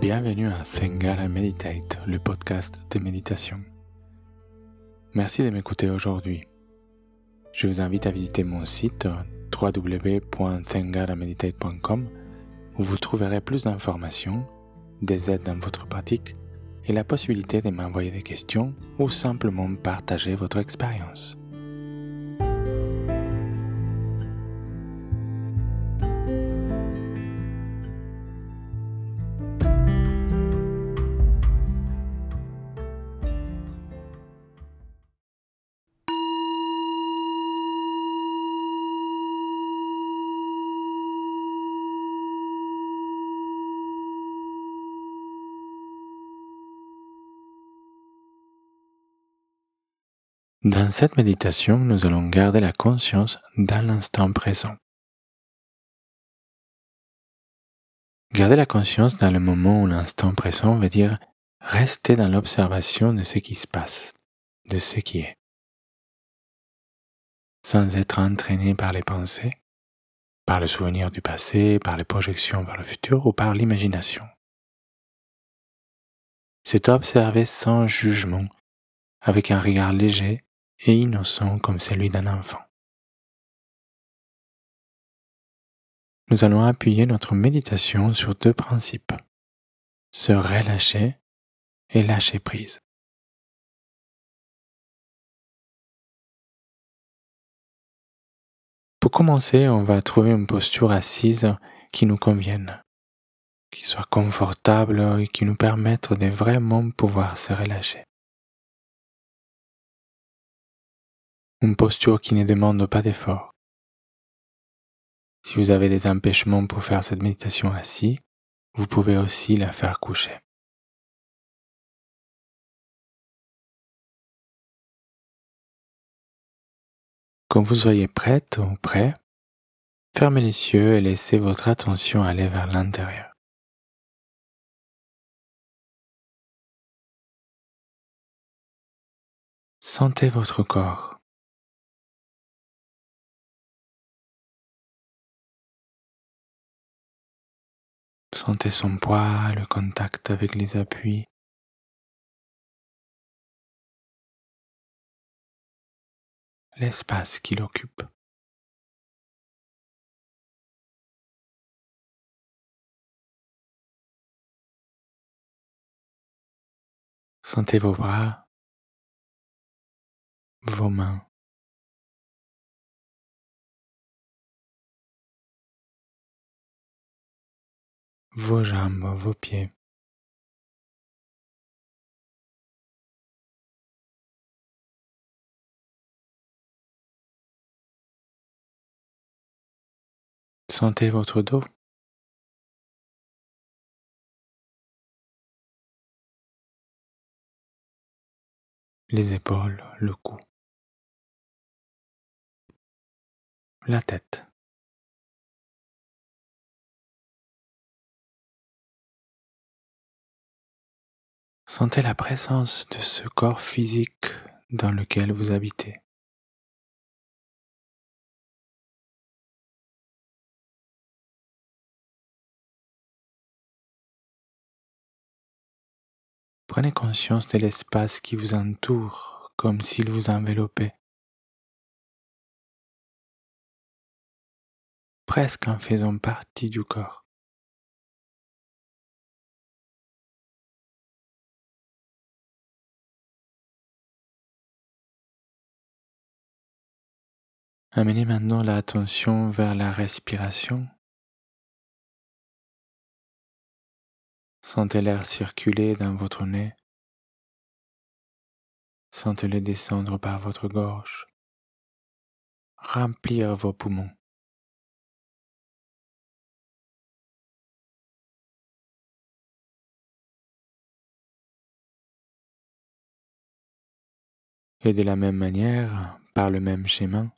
Bienvenue à Thengara Meditate, le podcast de méditation. Merci de m'écouter aujourd'hui. Je vous invite à visiter mon site www.thengarameditate.com où vous trouverez plus d'informations, des aides dans votre pratique et la possibilité de m'envoyer des questions ou simplement partager votre expérience. Dans cette méditation, nous allons garder la conscience dans l'instant présent. Garder la conscience dans le moment ou l'instant présent veut dire rester dans l'observation de ce qui se passe, de ce qui est, sans être entraîné par les pensées, par le souvenir du passé, par les projections vers le futur ou par l'imagination. C'est observer sans jugement, avec un regard léger et innocent comme celui d'un enfant. Nous allons appuyer notre méditation sur deux principes, se relâcher et lâcher prise. Pour commencer, on va trouver une posture assise qui nous convienne, qui soit confortable et qui nous permette de vraiment pouvoir se relâcher. Une posture qui ne demande pas d'effort. Si vous avez des empêchements pour faire cette méditation assis, vous pouvez aussi la faire coucher. Quand vous soyez prête ou prêt, fermez les yeux et laissez votre attention aller vers l'intérieur. Sentez votre corps. Sentez son poids, le contact avec les appuis. L'espace qu'il occupe. Sentez vos bras, vos mains. Vos jambes, vos pieds. Sentez votre dos. Les épaules, le cou. La tête. Sentez la présence de ce corps physique dans lequel vous habitez. Prenez conscience de l'espace qui vous entoure comme s'il vous enveloppait, presque en faisant partie du corps. Amenez maintenant l'attention vers la respiration. Sentez l'air circuler dans votre nez. Sentez-le descendre par votre gorge, remplir vos poumons. Et de la même manière, par le même schéma,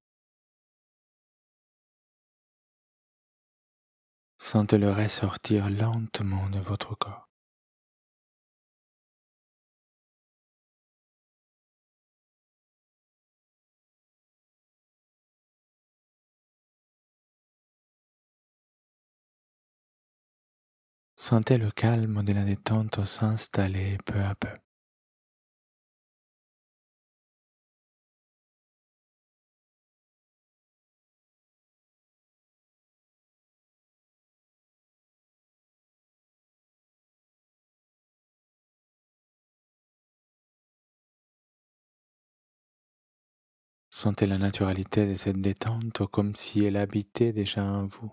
Sentez-le ressortir lentement de votre corps. Sentez le calme de la détente s'installer peu à peu. Sentez la naturalité de cette détente comme si elle habitait déjà en vous.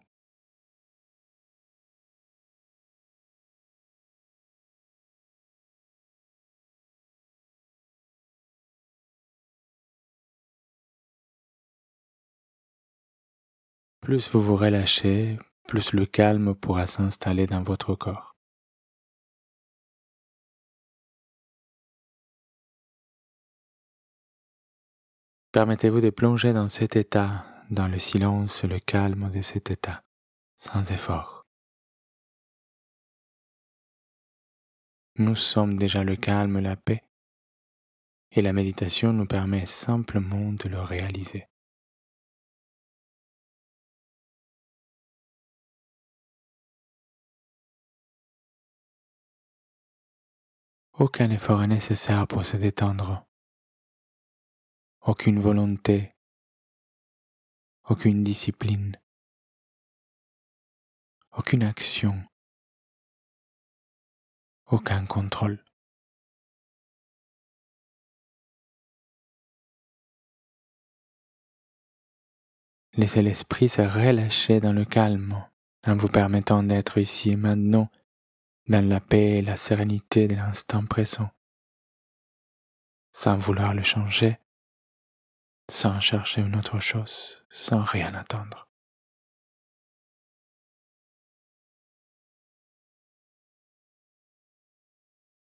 Plus vous vous relâchez, plus le calme pourra s'installer dans votre corps. Permettez-vous de plonger dans cet état, dans le silence le calme de cet état, sans effort. Nous sommes déjà le calme, la paix, et la méditation nous permet simplement de le réaliser. Aucun effort est nécessaire pour se détendre aucune volonté, aucune discipline, aucune action, aucun contrôle. Laissez l'esprit se relâcher dans le calme en vous permettant d'être ici et maintenant dans la paix et la sérénité de l'instant présent, sans vouloir le changer, sans chercher une autre chose, sans rien attendre.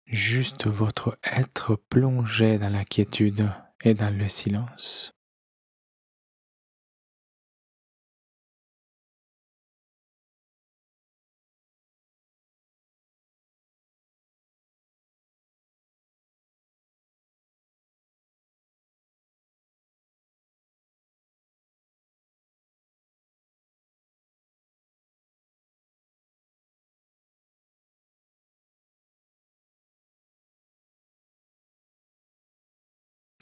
Juste votre être plongé dans la quiétude et dans le silence.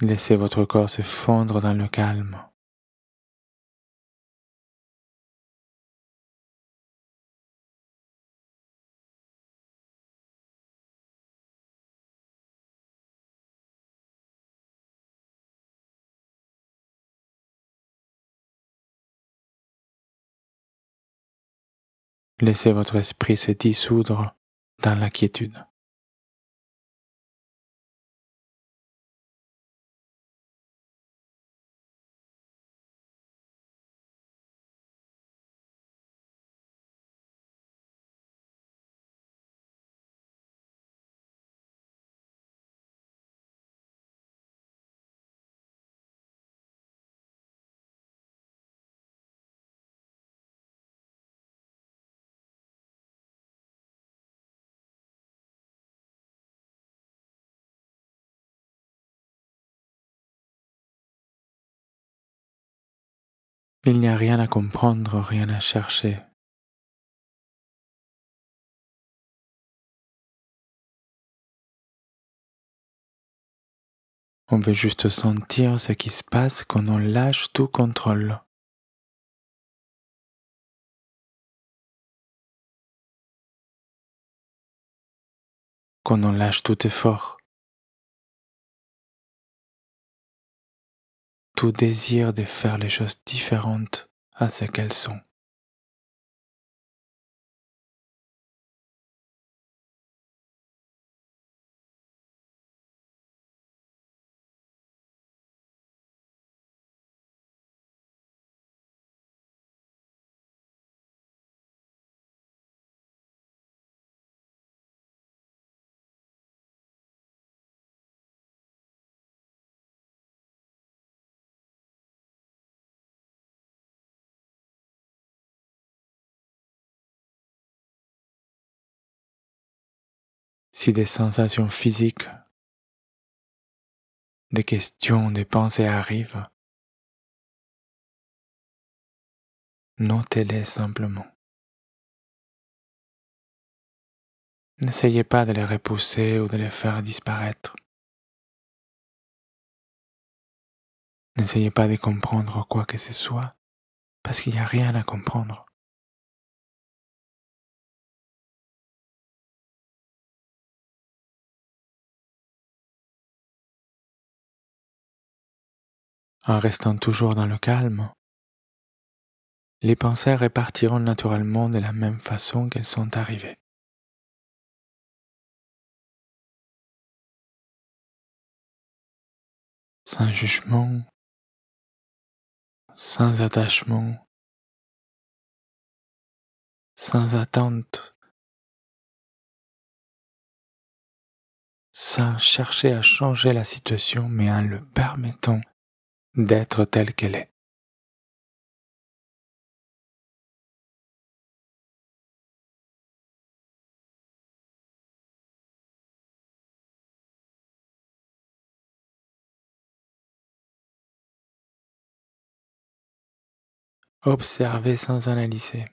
Laissez votre corps se fondre dans le calme. Laissez votre esprit se dissoudre dans la quiétude. Il n'y a rien à comprendre, rien à chercher. On veut juste sentir ce qui se passe quand on lâche tout contrôle. Quand on lâche tout effort. Tout désir de faire les choses différentes à ce qu'elles sont. Si des sensations physiques, des questions, des pensées arrivent, notez-les simplement. N'essayez pas de les repousser ou de les faire disparaître. N'essayez pas de comprendre quoi que ce soit, parce qu'il n'y a rien à comprendre. En restant toujours dans le calme, les pensées répartiront naturellement de la même façon qu'elles sont arrivées. Sans jugement, sans attachement, sans attente, sans chercher à changer la situation, mais en le permettant d'être telle qu'elle est. Observez sans analyser.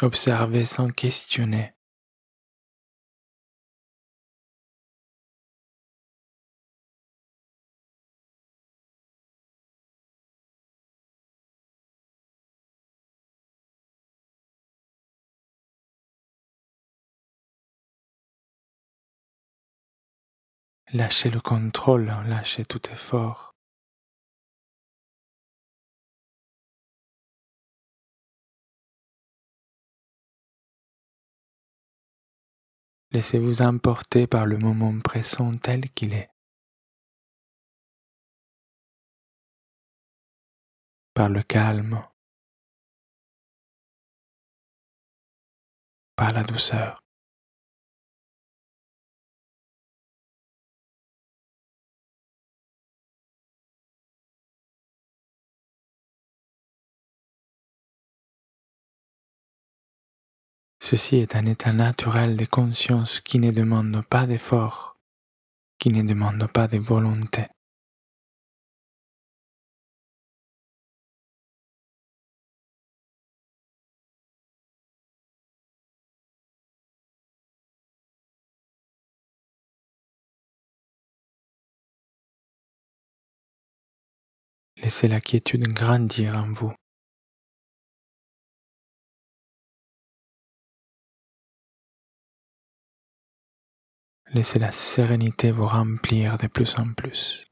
Observez sans questionner. Lâchez le contrôle, lâchez tout effort. Laissez-vous emporter par le moment présent tel qu'il est. Par le calme. Par la douceur. Ceci est un état naturel de conscience qui ne demande pas d'effort, qui ne demande pas de volonté. Laissez la quiétude grandir en vous. Laissez la sérénité vous remplir de plus en plus.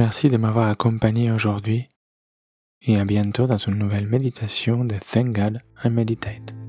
Merci de m'avoir accompagné aujourd'hui et à bientôt dans une nouvelle méditation de Thank God I Meditate.